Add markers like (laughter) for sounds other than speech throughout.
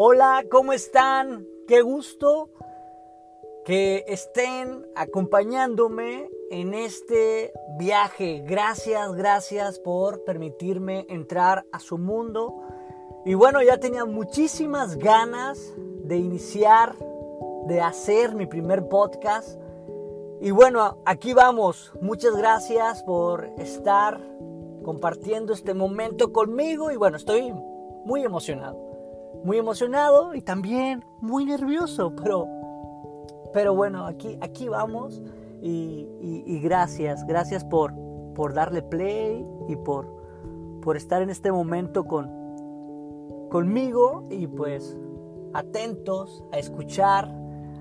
Hola, ¿cómo están? Qué gusto que estén acompañándome en este viaje. Gracias, gracias por permitirme entrar a su mundo. Y bueno, ya tenía muchísimas ganas de iniciar, de hacer mi primer podcast. Y bueno, aquí vamos. Muchas gracias por estar compartiendo este momento conmigo. Y bueno, estoy muy emocionado. Muy emocionado y también muy nervioso, pero, pero bueno, aquí, aquí vamos. Y, gracias, gracias por, por darle play y por, por estar en este momento con, conmigo y pues atentos a escuchar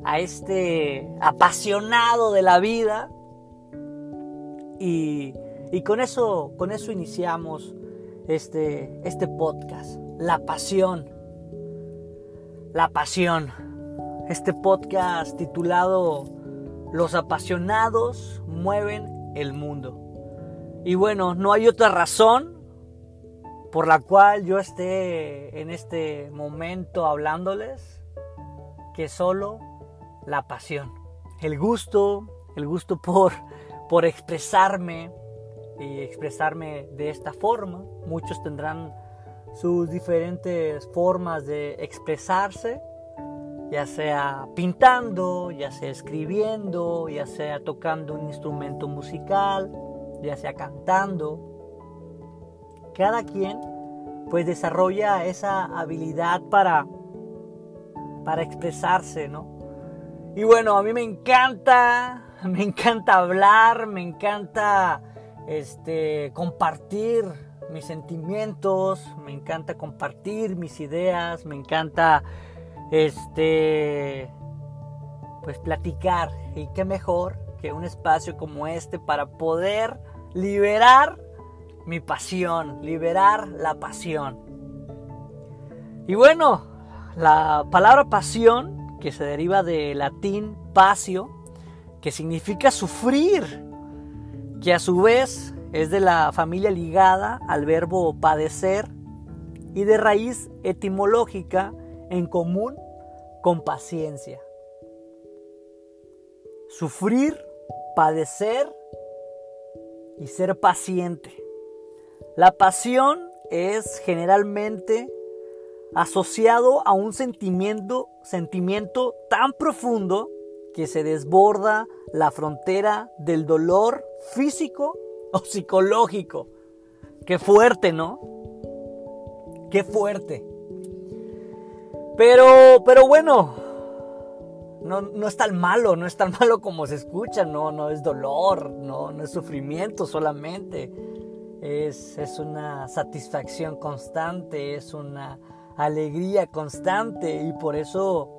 a este apasionado de la vida. Y, con eso, con eso iniciamos este, este podcast. La pasión. La pasión. Este podcast titulado Los apasionados mueven el mundo. Y bueno, no hay otra razón por la cual yo esté en este momento hablándoles que solo la pasión, el gusto, el gusto por, por expresarme y expresarme de esta forma. Muchos tendrán sus diferentes formas de expresarse, ya sea pintando, ya sea escribiendo, ya sea tocando un instrumento musical, ya sea cantando. Cada quien pues desarrolla esa habilidad para para expresarse, ¿no? Y bueno, a mí me encanta, (laughs) me encanta hablar, me encanta este, compartir mis sentimientos, me encanta compartir mis ideas, me encanta este pues platicar y qué mejor que un espacio como este para poder liberar mi pasión, liberar la pasión. Y bueno, la palabra pasión que se deriva del latín pasio, que significa sufrir, que a su vez es de la familia ligada al verbo padecer y de raíz etimológica en común con paciencia. Sufrir, padecer y ser paciente. La pasión es generalmente asociado a un sentimiento, sentimiento tan profundo que se desborda la frontera del dolor físico psicológico. Qué fuerte, ¿no? Qué fuerte. Pero, pero bueno, no, no, es tan malo, no es tan (laughs) malo como se escucha, no, no es dolor, no, no es sufrimiento solamente. Es, es una satisfacción constante, es una alegría constante y por eso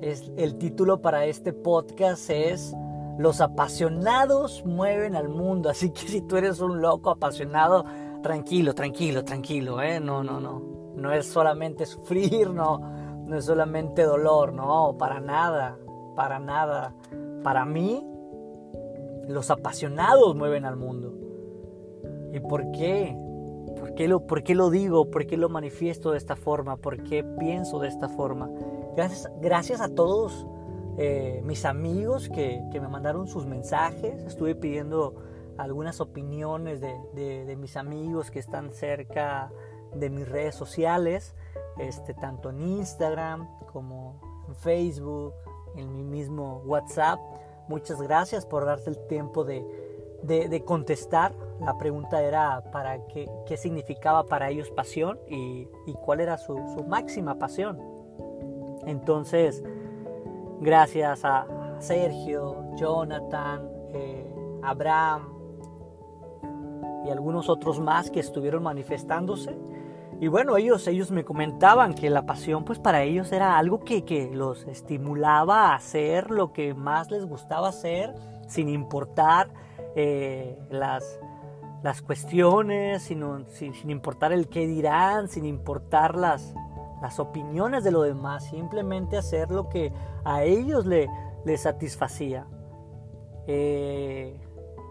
es, el título para este podcast es Los apasionados mueven al mundo. Así que si tú eres un loco apasionado, tranquilo, tranquilo, tranquilo, ¿eh? No, no, no. No es solamente sufrir, no, no es solamente dolor, no, para nada, para nada. Para mí, los apasionados mueven al mundo. ¿Y por qué? ¿Por qué, lo, ¿Por qué lo digo? ¿Por qué lo manifiesto de esta forma? ¿Por qué pienso de esta forma? Gracias, gracias a todos eh, mis amigos que, que, me mandaron sus mensajes. Estuve pidiendo algunas opiniones de, de, mis amigos que están cerca de mis redes sociales, este, tanto en Instagram como en Facebook, en mi mismo WhatsApp. Muchas gracias por darte el tiempo de, de, contestar. La pregunta era para qué, qué significaba para ellos pasión y, cuál era su, máxima pasión. Entonces, gracias a Sergio, Jonathan, eh, Abraham y algunos otros más que estuvieron manifestándose. Y bueno, ellos, ellos me comentaban que la pasión pues para ellos era algo que, que los estimulaba a hacer lo que más les gustaba hacer sin importar eh, las, las cuestiones, sin, sin, importar el qué dirán, sin importar las, las opiniones de lo demás, simplemente hacer lo que a ellos le, satisfacía. Eh,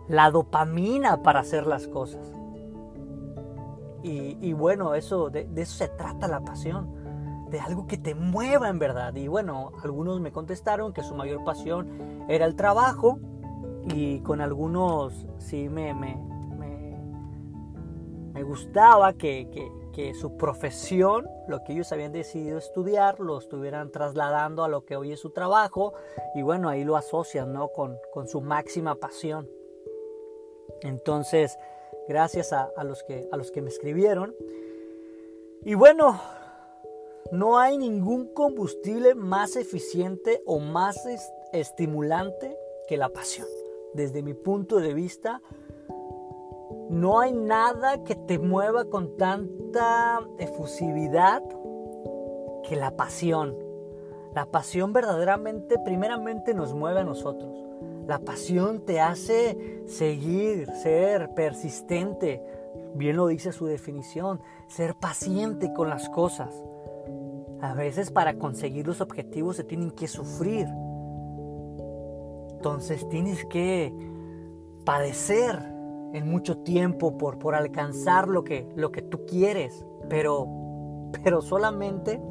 la dopamina para hacer las cosas. Y, bueno, eso, de, eso se trata la pasión. de algo que te mueva en verdad. Y bueno, algunos me contestaron que su mayor pasión era el trabajo y con algunos sí me, me, me, gustaba que, que, que, su profesión, lo que ellos habían decidido estudiar, lo estuvieran trasladando a lo que hoy es su trabajo y bueno, ahí lo asocian ¿no? con, con su máxima pasión. Entonces, gracias a, los que, a los que me escribieron. Y bueno, no hay ningún combustible más eficiente o más estimulante que la pasión. Desde mi punto de vista, no hay nada que te mueva con tanta efusividad que la pasión. La pasión verdaderamente, primeramente nos mueve a nosotros. La pasión te hace seguir, ser persistente. Bien lo dice su definición, ser paciente con las cosas. A veces para conseguir los objetivos se tienen que sufrir. Entonces tienes que padecer en mucho tiempo por, por alcanzar lo que, lo que tú quieres. Pero, pero solamente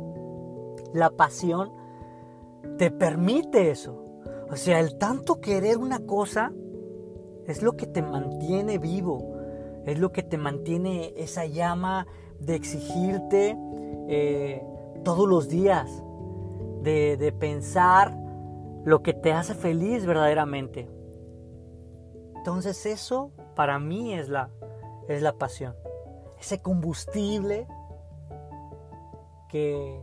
la pasión te permite eso. O sea, el tanto querer una cosa es lo que te mantiene vivo. Es lo que te mantiene esa llama de exigirte eh, todos los días, de, pensar lo que te hace feliz verdaderamente. Entonces eso para mí es la, es la pasión. Ese combustible que,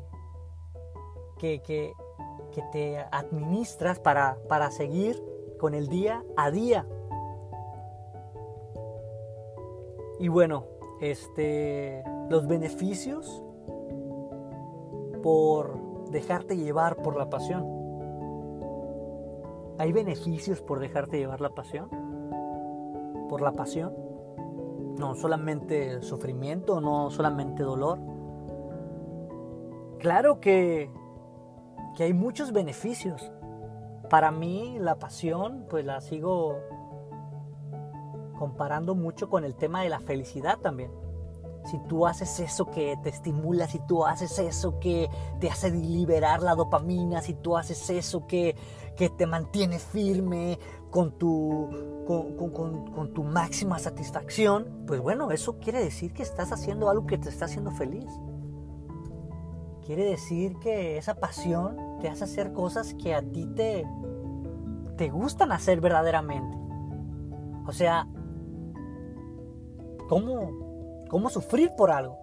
que, que, que te administras para, para seguir con el día a día. Y bueno, este, los beneficios por dejarte llevar por la pasión. ¿Hay beneficios por dejarte llevar la pasión? ¿Por la pasión? No solamente sufrimiento, no solamente dolor. Claro que, que hay muchos beneficios. Para mí la pasión, pues la sigo comparando mucho con el tema de la felicidad también si tú haces eso que te estimula, si tú haces eso que te hace liberar la dopamina, si tú haces eso que, te mantiene firme con tu, con, tu máxima satisfacción, pues bueno, eso quiere decir que estás haciendo algo que te está haciendo feliz. Quiere decir que esa pasión te hace hacer cosas que a ti te, te gustan hacer verdaderamente. O sea, ¿cómo, ¿Cómo sufrir por algo?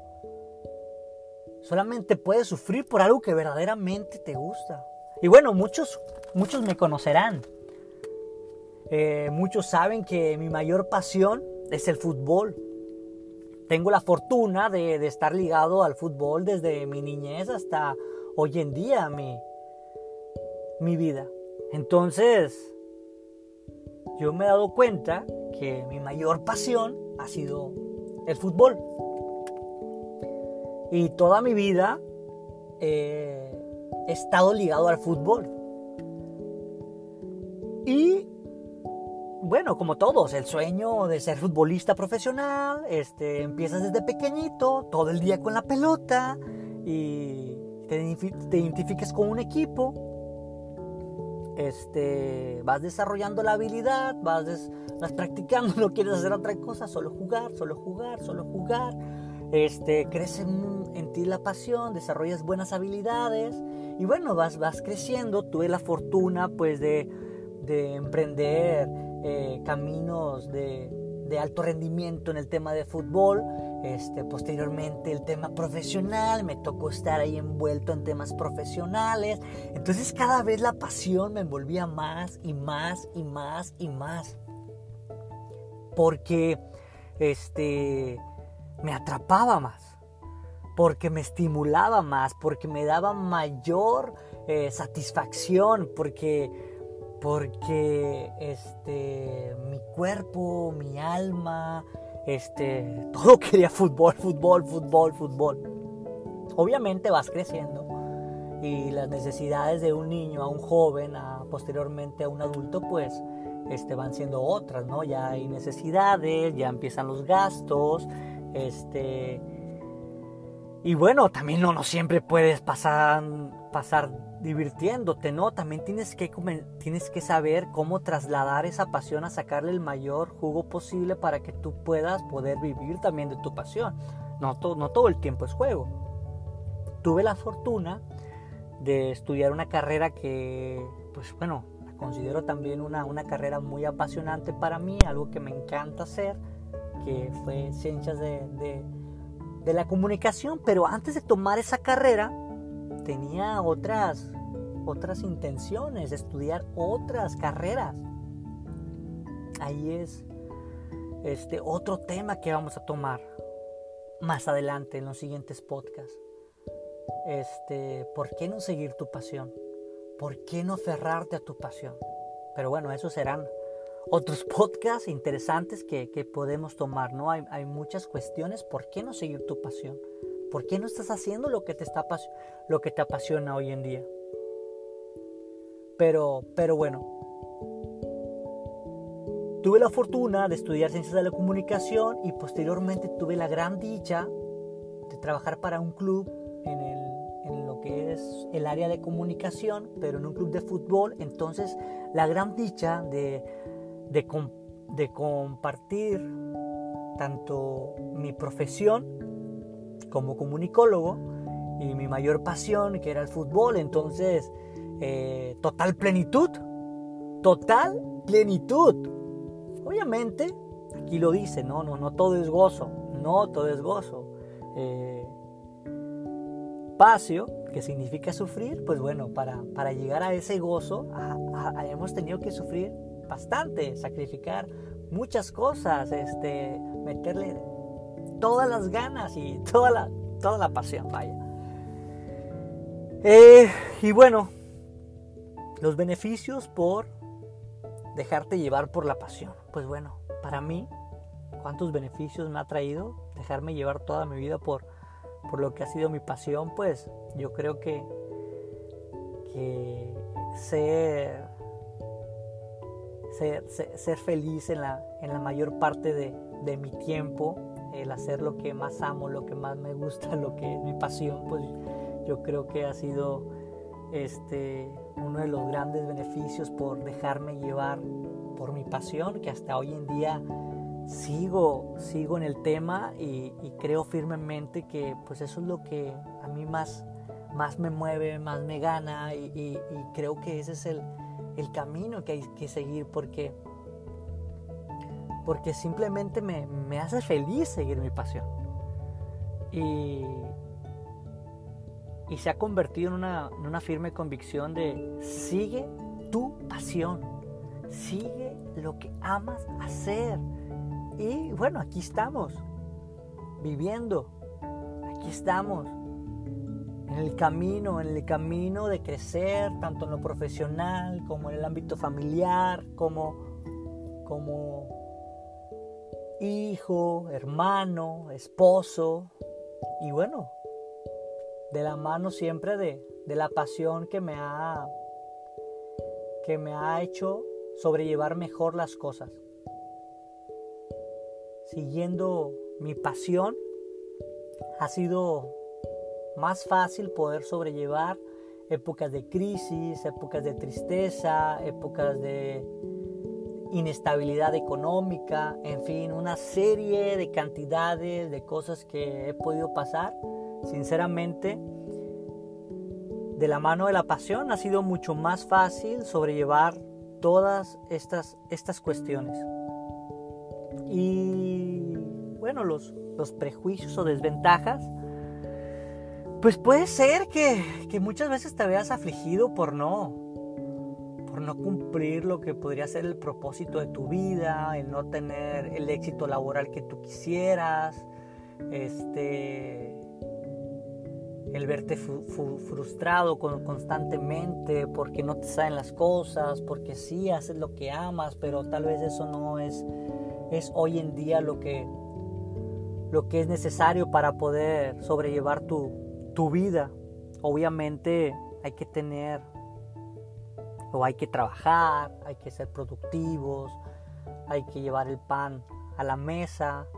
Solamente puedes sufrir por algo que verdaderamente te gusta. Y bueno, muchos, muchos me conocerán. Eh, muchos saben que mi mayor pasión es el fútbol. Tengo la fortuna de, estar ligado al fútbol desde mi niñez hasta hoy en día mi, mi vida. Entonces, yo me he dado cuenta que mi mayor pasión ha sido el fútbol. Y toda mi vida eh, he estado ligado al fútbol. Bueno, como todos, el sueño de ser futbolista profesional, este, empiezas desde pequeñito, todo el día con la pelota y te, te identifiques con un equipo este, vas desarrollando la habilidad, vas, practicando, (laughs) no quieres hacer otra cosa, solo jugar, solo jugar, solo jugar. Este, crece en, ti la pasión, desarrollas buenas habilidades y bueno, vas, vas creciendo. Tuve la fortuna pues de, de emprender eh, caminos de, alto rendimiento en el tema de fútbol este, posteriormente el tema profesional, me tocó estar ahí envuelto en temas profesionales. Entonces cada vez la pasión me envolvía más y más y más y más. Porque este, me atrapaba más, porque me estimulaba más, porque me daba mayor eh, satisfacción, porque, porque este, mi cuerpo, mi alma, este, (laughs) todo quería fútbol, fútbol, fútbol, fútbol. Obviamente vas creciendo y las necesidades de un niño a un joven, a, posteriormente a un adulto, pues este, van siendo otras, ¿no? Ya hay necesidades, ya empiezan los gastos, este, y bueno, también no, no siempre puedes pasar, pasar divirtiéndote, ¿no? También tienes que, tienes que saber cómo trasladar esa pasión a sacarle el mayor jugo posible para que tú puedas poder vivir también de tu pasión. No, no todo el tiempo es juego. Tuve la fortuna de estudiar una carrera que, pues bueno, la considero también una, una carrera muy apasionante para mí, algo que me encanta hacer, que fue ciencias de de la comunicación, pero antes de tomar esa carrera tenía otras otras intenciones, estudiar otras carreras. Ahí es este otro tema que vamos a tomar más adelante en los siguientes podcasts. Este, ¿por qué no seguir tu pasión? ¿Por qué no cerrarte a tu pasión? Pero bueno, esos serán otros (laughs) podcasts interesantes que, podemos tomar, ¿no? Hay, hay, muchas cuestiones. ¿Por qué no seguir tu pasión? ¿Por qué no estás haciendo lo que te, está, lo que te apasiona hoy en día? Pero, pero bueno, tuve la fortuna de estudiar ciencias de la comunicación y posteriormente tuve la gran dicha de trabajar para un club en, el, en lo que es el área de comunicación, pero en un club de fútbol. Entonces, la gran dicha de de, compartir tanto mi profesión como comunicólogo y mi mayor pasión que era el fútbol. Entonces, eh, total plenitud, total plenitud. Obviamente, aquí lo dice, no, no, no todo es gozo, no todo es gozo. Eh, Pasio, que significa sufrir, pues bueno, para, para llegar a ese gozo hemos tenido que sufrir bastante, sacrificar muchas cosas, este, meterle todas las ganas y toda la, toda la pasión, vaya. Eh, y bueno, los beneficios por dejarte llevar por la pasión. Pues bueno, para mí, ¿cuántos beneficios me ha traído dejarme llevar toda mi vida por, por lo que ha sido mi pasión? Pues yo creo que, que ser ser, feliz en la, en la mayor parte de, de, mi tiempo, el hacer lo que más amo, lo que más me gusta, (laughs) lo que es mi pasión, pues yo creo que ha sido este, uno de los grandes beneficios por dejarme llevar por mi pasión, que hasta hoy en día sigo, sigo en el tema y, creo firmemente que pues eso es lo que a mí más, más me mueve, más me gana y, y creo que ese es el, el camino que hay que seguir porque, porque simplemente me, hace feliz seguir mi pasión. Y, y se ha convertido en una, en una firme convicción de sigue tu pasión, sigue lo que amas hacer. Y bueno, aquí estamos, viviendo, aquí estamos en el camino, en el camino de crecer, tanto en lo profesional como en el ámbito familiar, como, como hijo, hermano, esposo, y bueno, de la mano siempre de, de la pasión que me ha que me ha hecho sobrellevar mejor las cosas. Siguiendo mi pasión ha sido más fácil poder sobrellevar épocas de crisis, épocas de tristeza, épocas de inestabilidad económica, en fin, una serie de cantidades de cosas que he podido pasar. Sinceramente, de la mano de la pasión ha sido mucho más fácil sobrellevar todas estas, estas cuestiones. Y bueno, los, los prejuicios o desventajas pues puede ser que, muchas veces te veas afligido por no, por no cumplir lo que podría ser el propósito de tu vida, el no tener el éxito laboral que tú quisieras, este, el verte frustrado constantemente porque no te salen las cosas, porque sí haces lo que amas, pero tal vez eso no es, es hoy en día lo que, lo que es necesario para poder sobrellevar tu, tu vida. Obviamente hay que tener o hay que trabajar, hay que ser productivos, hay que llevar el pan a la mesa,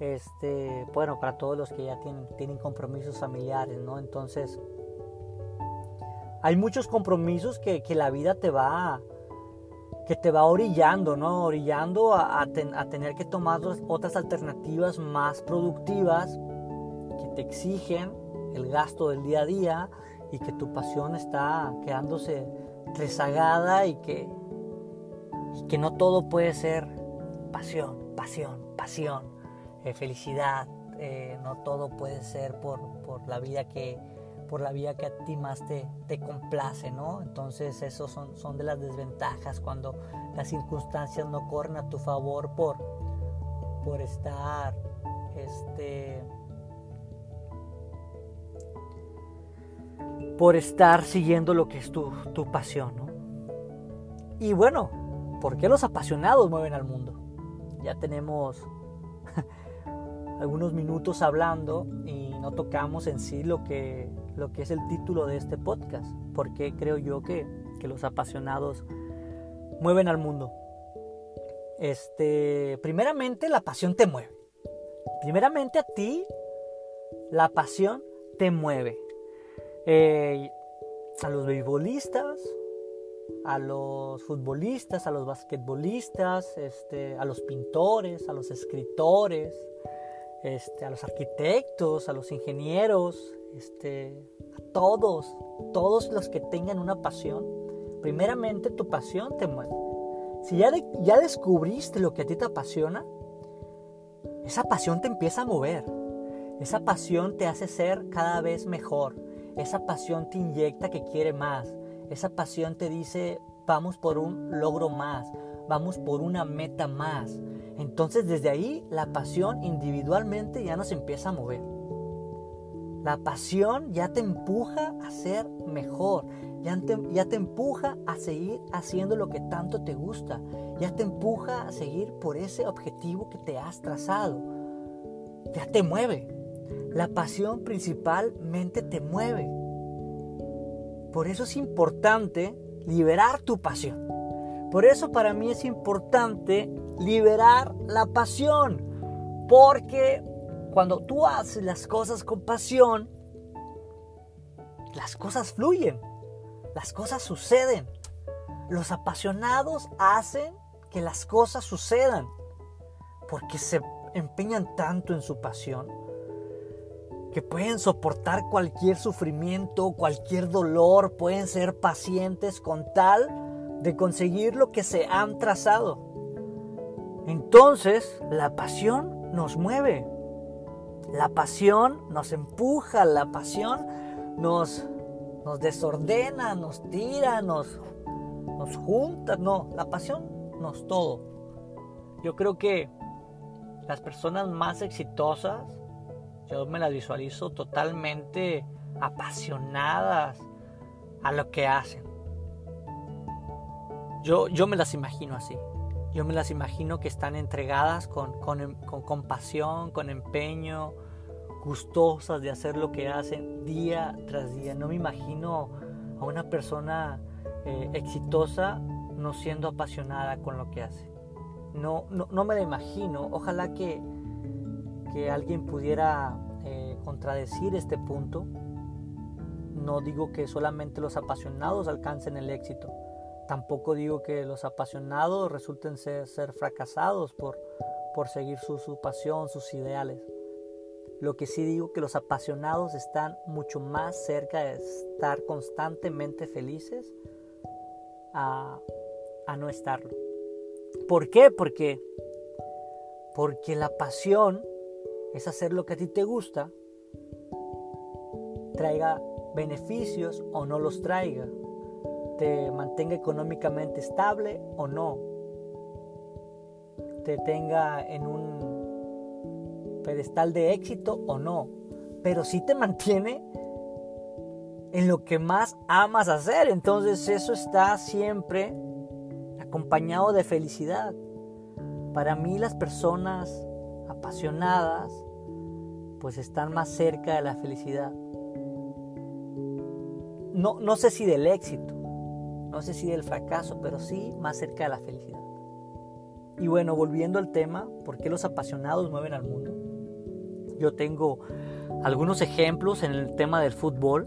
Este, bueno, para todos los que ya tienen, compromisos familiares, ¿no? Entonces, hay muchos compromisos que, la vida te va que te va orillando, ¿no? Orillando a, tener que tomar otras alternativas más productivas que te exigen el gasto del día a día y que tu pasión está quedándose rezagada y que, que no todo puede ser pasión, pasión, pasión, eh, felicidad, eh, no todo puede ser por, por la vida que, por la vía que a ti más te, complace, ¿no? Entonces esos son, son de las desventajas cuando las circunstancias no corren a tu favor por, por estar, este, por estar siguiendo lo que es tu, tu pasión, ¿no? Y bueno, ¿por qué los apasionados mueven al mundo? Ya tenemos algunos minutos hablando y no tocamos en sí lo que lo que es el título de este podcast, porque creo yo que, que los apasionados mueven al mundo. Este, primeramente la pasión te mueve. Primeramente a ti la pasión te mueve. Eh, a los beisbolistas, a los futbolistas, a los basquetbolistas, este, a los pintores, a los escritores, este, a los arquitectos, a los ingenieros, este, a todos, todos los que tengan una pasión, primeramente tu pasión te mueve. Si ya, ya descubriste lo que a ti te apasiona, esa pasión te empieza a mover. Esa pasión te hace ser cada vez mejor. Esa pasión te inyecta que quiere más. Esa pasión te dice, vamos por un logro más, vamos por una meta más. Entonces desde ahí la pasión individualmente ya nos empieza a mover. La pasión ya te empuja a ser mejor, ya te, ya te, empuja a seguir haciendo lo que tanto te gusta, ya te empuja a seguir por ese objetivo que te has trazado, ya te mueve. La pasión principalmente te mueve. Por eso es importante liberar tu pasión. Por eso para mí es importante liberar la pasión, porque cuando tú haces las cosas con pasión, las cosas fluyen, las cosas suceden. Los apasionados hacen que las cosas sucedan porque se empeñan tanto en su pasión que pueden soportar cualquier sufrimiento, cualquier dolor, pueden ser pacientes con tal de conseguir lo que se han trazado. Entonces, la pasión nos mueve. La pasión nos empuja, la pasión nos, desordena, nos tira, nos, nos junta. No, la pasión nos todo. Yo creo que las personas más exitosas, yo me las visualizo totalmente apasionadas a lo que hacen. Yo, yo me las imagino así. Yo me las imagino que están entregadas con, con, con compasión, con empeño, gustosas de hacer lo que hacen día tras día. No me imagino a una persona eh, exitosa no siendo apasionada con lo que hace. No, no, me la imagino. Ojalá que, que alguien pudiera eh, contradecir este punto. No digo que solamente los apasionados alcancen el éxito. Tampoco digo que los apasionados resulten ser, fracasados por, por seguir su, su pasión, sus ideales. Lo que sí digo que los apasionados están mucho más cerca de estar constantemente felices a, no estarlo. ¿Por qué? Porque, porque la pasión es hacer lo que a ti te gusta, traiga beneficios o no los traiga, te mantenga económicamente estable o no, te tenga en un pedestal de éxito o no, pero sí te mantiene en lo que más amas hacer. Entonces eso está siempre acompañado de felicidad. Para mí las personas apasionadas pues están más cerca de la felicidad. No, no sé si del éxito, no sé si del fracaso, pero sí más cerca de la felicidad. Y bueno, volviendo al tema, ¿por qué los apasionados mueven al mundo? Yo tengo algunos ejemplos en el tema del fútbol.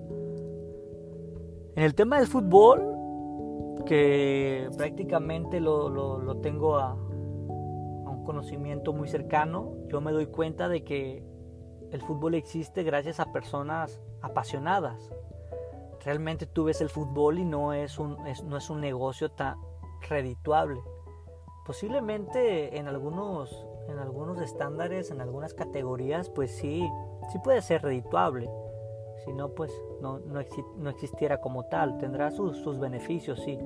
En el tema del fútbol, que prácticamente lo, tengo a, a un conocimiento muy cercano, yo me doy cuenta de que el fútbol existe gracias a personas apasionadas. Realmente tú ves el fútbol y no es un, no es un negocio tan redituable. Posiblemente en algunos, en algunos estándares, en algunas categorías, pues sí, sí puede ser redituable. Si no, pues no, no, existiera como tal. Tendrá sus, sus beneficios, sí.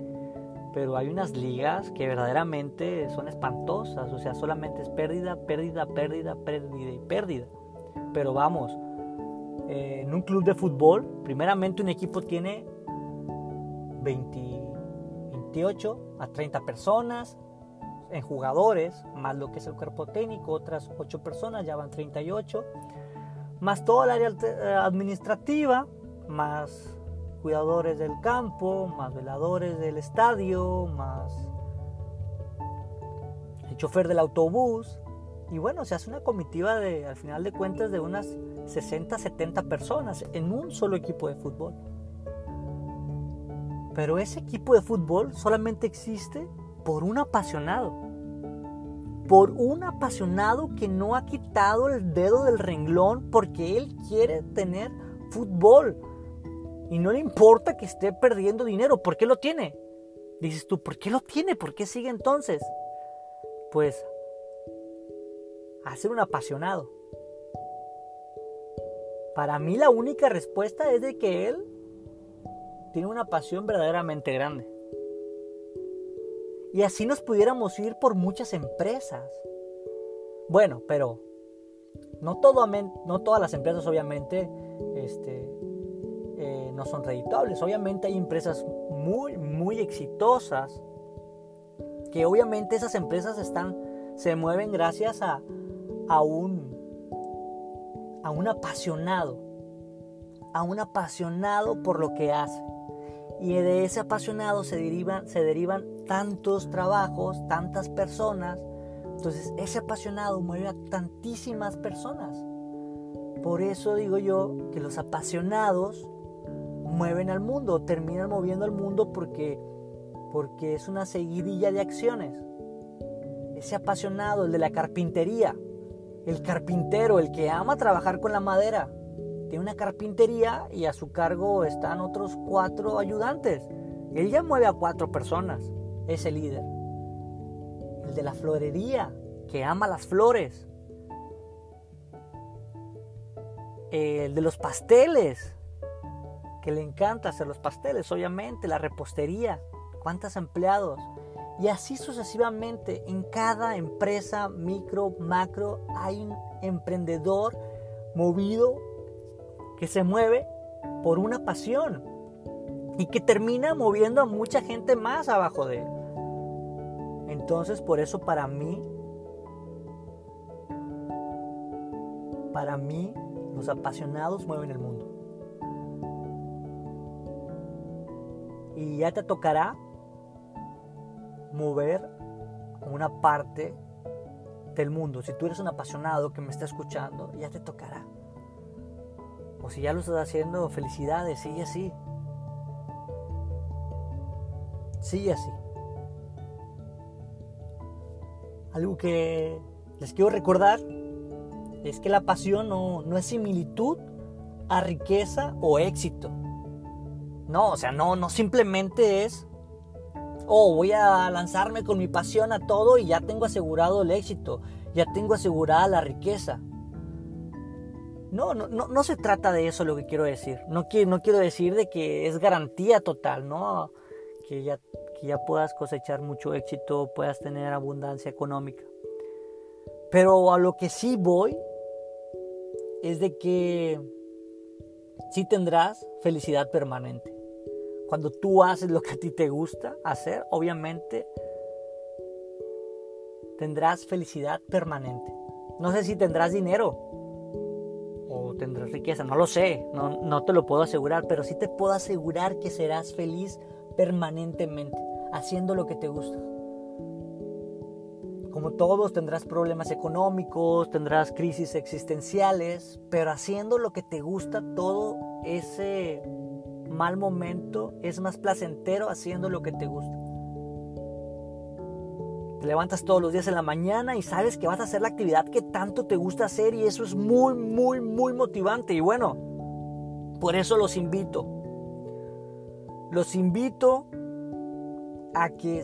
Pero hay unas ligas que verdaderamente son espantosas. O sea, solamente es pérdida, pérdida, pérdida, pérdida y pérdida. Pero vamos, eh, en un club de fútbol, primeramente un equipo tiene 28 a 30 personas en jugadores, más lo que es el cuerpo técnico, otras 8 personas, ya van 38, más toda el área eh, administrativa, más cuidadores del campo, más veladores del estadio, más el chofer del autobús, y bueno, se hace una comitiva de, al final de cuentas, de unas 60, 70 personas en un solo equipo de fútbol. Pero ese equipo de fútbol solamente existe por un apasionado. Por un apasionado que no ha quitado el dedo del renglón porque él quiere tener fútbol. Y no le importa que esté perdiendo dinero. ¿Por qué lo tiene? Dices tú, ¿por qué lo tiene? ¿Por qué sigue entonces? Pues a ser un apasionado. Para mí la única respuesta es de que él tiene una pasión verdaderamente grande. Y así nos pudiéramos ir por muchas empresas. Bueno, pero no, no todas las empresas obviamente este, eh, no son reditables. Obviamente hay empresas muy, muy exitosas que obviamente esas empresas están, se mueven gracias a, a un, a un apasionado, a un apasionado por lo que hace. Y de ese apasionado se derivan, se derivan tantos trabajos, tantas personas. Entonces ese apasionado mueve a tantísimas personas. Por eso digo yo que los apasionados mueven al mundo, terminan moviendo al mundo porque, porque es una seguidilla de acciones. Ese apasionado, el de la carpintería, el carpintero, el que ama trabajar con la madera, tiene una carpintería y a su cargo están otros cuatro ayudantes. Él ya mueve a cuatro personas, ese líder. El de la florería, que ama las flores. El de los pasteles, que le encanta hacer los pasteles, obviamente. La repostería, ¿cuántos empleados? Y así sucesivamente, en cada empresa micro, macro, hay un emprendedor movido que se mueve por una pasión y que termina moviendo a mucha gente más abajo de él. Entonces, por eso para mí, para mí, los apasionados mueven el mundo. Y ya te tocará mover una parte del mundo. Si tú eres un apasionado que me está escuchando, ya te tocará. O si ya lo estás haciendo, felicidades, sigue así. Sigue así. Algo que les quiero recordar es que la pasión no, no es similitud a riqueza o éxito. No, o sea, no, no simplemente es oh, voy a lanzarme con mi pasión a todo y ya tengo asegurado el éxito, ya tengo asegurada la riqueza. No, no, no, se trata de eso lo que quiero decir. No, no quiero decir de que es garantía total, ¿no? Que ya, que ya puedas cosechar mucho éxito, puedas tener abundancia económica. Pero a lo que sí voy es de que sí tendrás felicidad permanente. Cuando tú haces lo que a ti te gusta hacer, obviamente tendrás felicidad permanente. No sé si tendrás dinero o tendrás riqueza, no lo sé, no, te lo puedo asegurar, pero sí te puedo asegurar que serás feliz permanentemente haciendo lo que te gusta. como todos tendrás problemas económicos, tendrás crisis existenciales, pero haciendo lo que te gusta todo ese mal momento es más placentero haciendo lo que te gusta. Te levantas todos los días en la mañana y sabes que vas a hacer la actividad que tanto te gusta hacer y eso es muy, muy, muy motivante. Y bueno, por eso los invito. Los invito a que,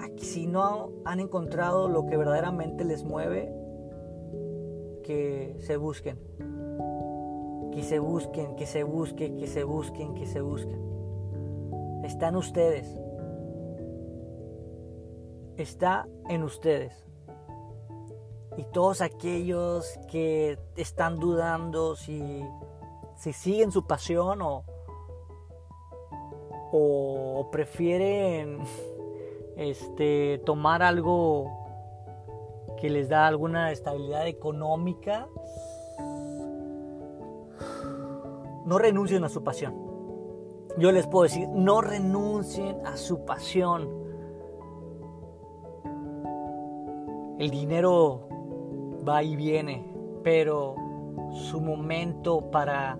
a que si no han encontrado lo que verdaderamente les mueve, que se busquen. Que se busquen, que se busquen, que se busquen, que se busquen. Están ustedes está en ustedes. Y todos aquellos que están dudando si, si siguen su pasión o, o prefieren (laughs) este, tomar algo que les da alguna estabilidad económica, no renuncien a su pasión. Yo les puedo decir, no renuncien a su pasión. El dinero va y viene, pero su momento para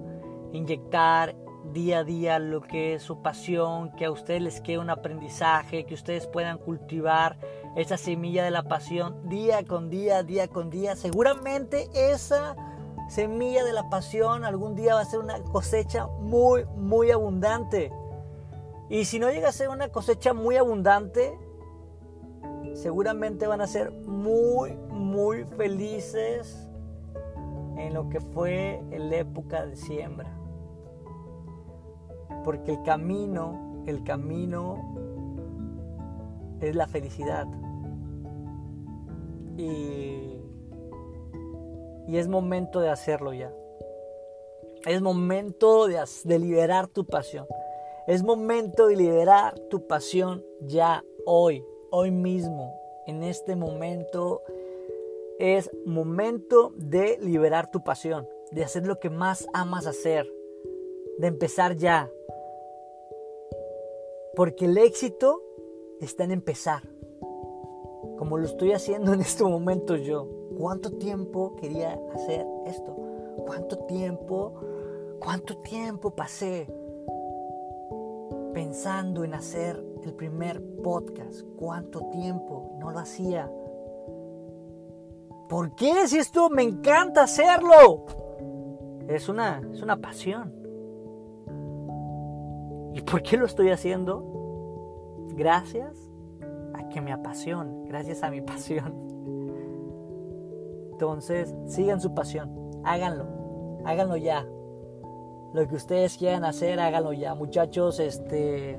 inyectar día a día lo que es su pasión, que a ustedes les quede un aprendizaje, que ustedes puedan cultivar esa semilla de la pasión día con día, día con día. Seguramente esa semilla de la pasión algún día va a ser una cosecha muy, muy abundante. Y si no llega a ser una cosecha muy abundante, seguramente van a ser muy, muy felices en lo que fue la época de siembra. Porque el camino, el camino es la felicidad. Y, y es momento de hacerlo ya. Es momento de, liberar tu pasión. Es momento de liberar tu pasión ya hoy hoy mismo, en este momento, es momento de liberar tu pasión, de hacer lo que más amas hacer, de empezar ya. Porque el éxito está en empezar, como lo estoy haciendo en este momento yo. ¿Cuánto tiempo quería hacer esto? ¿Cuánto tiempo, cuánto tiempo pasé pensando en hacer el primer podcast. ¿Cuánto tiempo no lo hacía? ¿Por qué? Si esto me encanta hacerlo. Es una, es una pasión. ¿Y por qué lo estoy haciendo? Gracias a que me apasiona, gracias a mi (laughs) pasión. Entonces, sigan su pasión, háganlo, háganlo ya. Lo que ustedes quieran hacer, háganlo ya. Muchachos, este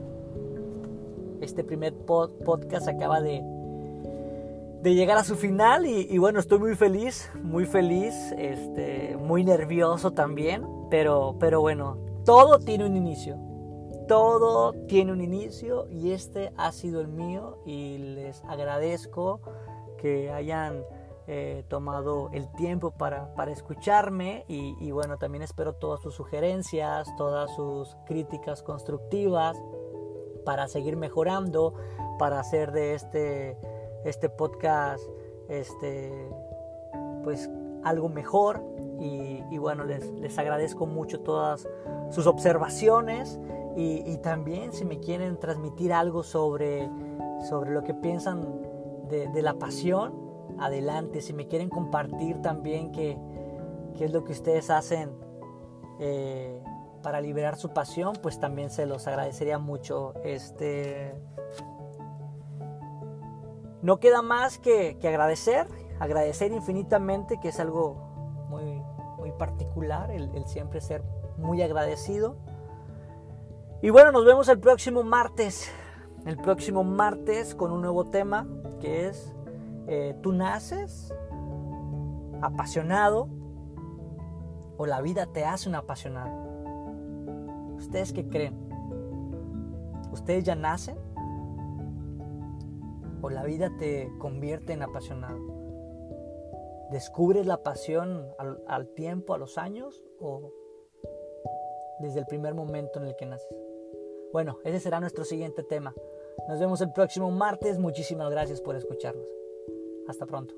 este primer podcast acaba de, de llegar a su final y, bueno, estoy muy feliz, muy feliz, este, muy nervioso también, pero, pero bueno, todo tiene un inicio, todo tiene un inicio y este ha sido el mío y les agradezco que hayan eh, tomado el tiempo para, para escucharme y, bueno, también espero todas sus sugerencias, todas sus críticas constructivas para seguir mejorando, para hacer de este, este podcast este, pues algo mejor. Y, bueno, les, les, agradezco mucho todas sus observaciones y, también si me quieren transmitir algo sobre, sobre lo que piensan de, la pasión, adelante. Si me quieren compartir también qué, qué es lo que ustedes hacen. Eh, para liberar su pasión, pues también se los agradecería mucho. Este. No queda más que, agradecer, agradecer infinitamente, que es algo muy, muy particular, el, siempre ser muy agradecido. Y bueno, nos vemos el próximo martes, el próximo martes con un nuevo tema que es eh, tú naces apasionado o la vida te hace un apasionado. ¿Ustedes qué creen? ¿Ustedes ya nacen? ¿O la vida te convierte en apasionado? ¿Descubres la pasión al, tiempo, a los años? ¿O desde el primer momento en el que naces? Bueno, ese será nuestro siguiente tema. Nos vemos el próximo martes. Muchísimas gracias por escucharnos. Hasta pronto.